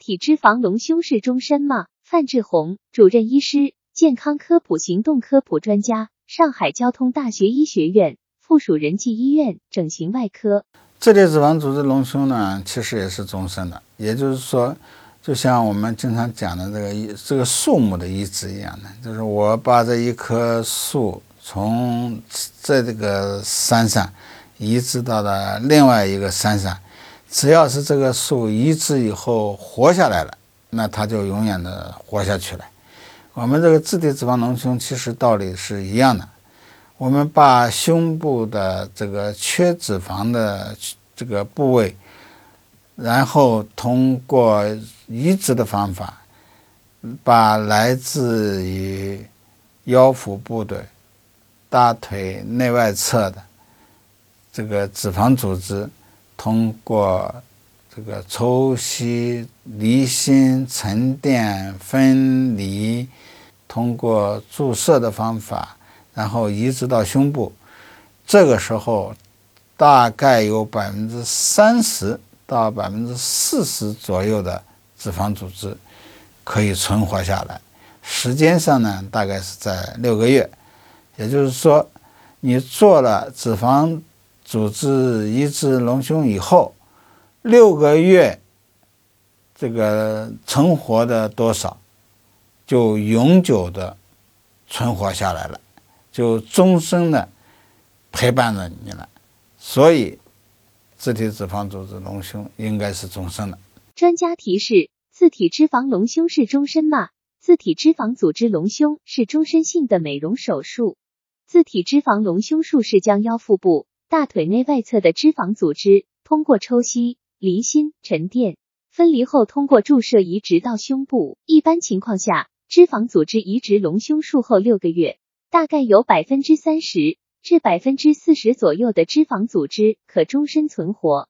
体脂肪隆胸是终身吗？范志红，主任医师，健康科普行动科普专家，上海交通大学医学院附属仁济医院整形外科。这类脂肪组织隆胸呢，其实也是终身的，也就是说，就像我们经常讲的这个这个树木的移植一样的，就是我把这一棵树从在这个山上移植到了另外一个山上，只要是这个树移植以后活下来了。那它就永远的活下去了。我们这个自体脂肪隆胸其实道理是一样的。我们把胸部的这个缺脂肪的这个部位，然后通过移植的方法，把来自于腰腹部的大腿内外侧的这个脂肪组织，通过。这个抽吸、离心、沉淀、分离，通过注射的方法，然后移植到胸部。这个时候，大概有百分之三十到百分之四十左右的脂肪组织可以存活下来。时间上呢，大概是在六个月。也就是说，你做了脂肪组织移植隆胸以后。六个月，这个存活的多少，就永久的存活下来了，就终身的陪伴着你了。所以，自体脂肪组织隆胸应该是终身的。专家提示：自体脂肪隆胸是终身吗？自体脂肪组织隆胸是终身性的美容手术。自体脂肪隆胸术是将腰腹部、大腿内外侧的脂肪组织通过抽吸。离心、沉淀、分离后，通过注射移植到胸部。一般情况下，脂肪组织移植隆胸术后六个月，大概有百分之三十至百分之四十左右的脂肪组织可终身存活。